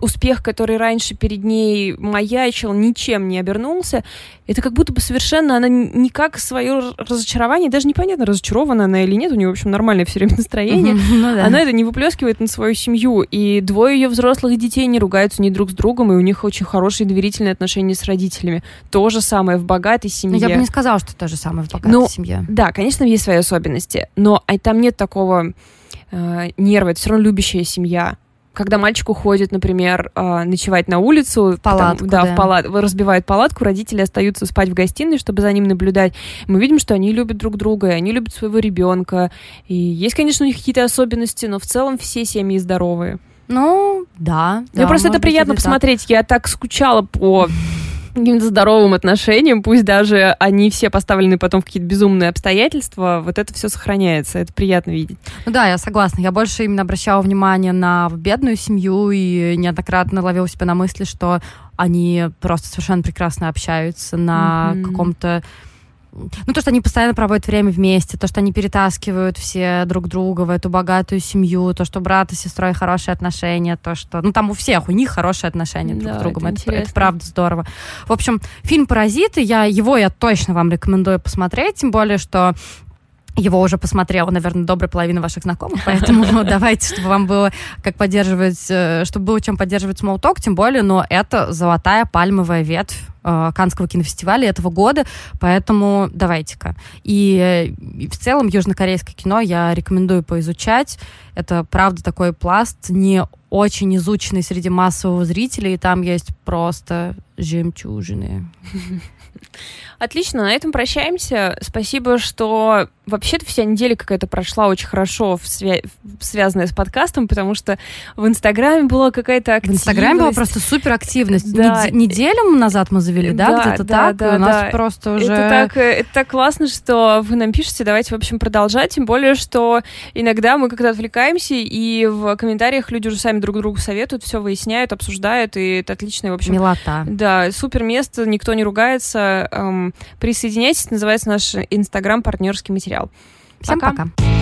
успех, который раньше перед ней маячил, ничем не обернулся, это как будто бы совершенно она никак свое разочарование, даже непонятно, разочарована она или нет, у нее, в общем, нормальное все время настроение, ну, да. она это не выплескивает на свою семью, и двое ее взрослых детей не ругаются ни друг с другом, и у них очень хорошие доверительные отношения с родителями. То же самое в богатой семье. Но я бы не сказала, что то же самое в богатой ну, семье. Да, конечно, есть свои особенности, но там нет такого э, нерва, это все равно любящая семья когда мальчик уходит, например, э, ночевать на улицу, в палатку, там, да, да, в палат, разбивают палатку, родители остаются спать в гостиной, чтобы за ним наблюдать. Мы видим, что они любят друг друга, и они любят своего ребенка. И есть, конечно, у них какие-то особенности, но в целом все семьи здоровые. Ну, да. Мне да, просто это приятно посмотреть. Так. Я так скучала по каким-то здоровым отношениям, пусть даже они все поставлены потом в какие-то безумные обстоятельства, вот это все сохраняется, это приятно видеть. Ну да, я согласна. Я больше именно обращала внимание на бедную семью и неоднократно ловила себя на мысли, что они просто совершенно прекрасно общаются на mm-hmm. каком-то ну, то, что они постоянно проводят время вместе, то, что они перетаскивают все друг друга в эту богатую семью, то, что брат и сестрой хорошие отношения, то, что... Ну, там у всех, у них хорошие отношения друг Да, с другом. это Это, это правда здорово. В общем, фильм «Паразиты», я, его я точно вам рекомендую посмотреть, тем более, что его уже посмотрела, наверное, добрая половина ваших знакомых, поэтому *laughs* давайте, чтобы вам было как поддерживать, э, чтобы было чем поддерживать смолток, тем более, но это золотая пальмовая ветвь э, Канского кинофестиваля этого года, поэтому давайте-ка. И, э, и в целом южнокорейское кино я рекомендую поизучать. Это, правда, такой пласт, не очень изученный среди массового зрителя, и там есть просто жемчужины. *laughs* Отлично, на этом прощаемся. Спасибо, что вообще-то вся неделя какая-то прошла очень хорошо, в свя- в- связанная с подкастом, потому что в Инстаграме была какая-то В активность. Инстаграме была просто супер активность. Да. Неделю назад мы завели, да, Да, где-то да, так. да, и у нас да. просто уже. Это так, э, это так классно, что вы нам пишете. Давайте, в общем, продолжать. Тем более, что иногда мы как-то отвлекаемся, и в комментариях люди уже сами друг другу советуют, все выясняют, обсуждают, и это отлично. И, в общем, Милота. Да, супер место, никто не ругается. Эм, присоединяйтесь, называется наш инстаграм партнерский материал. Всем пока. пока.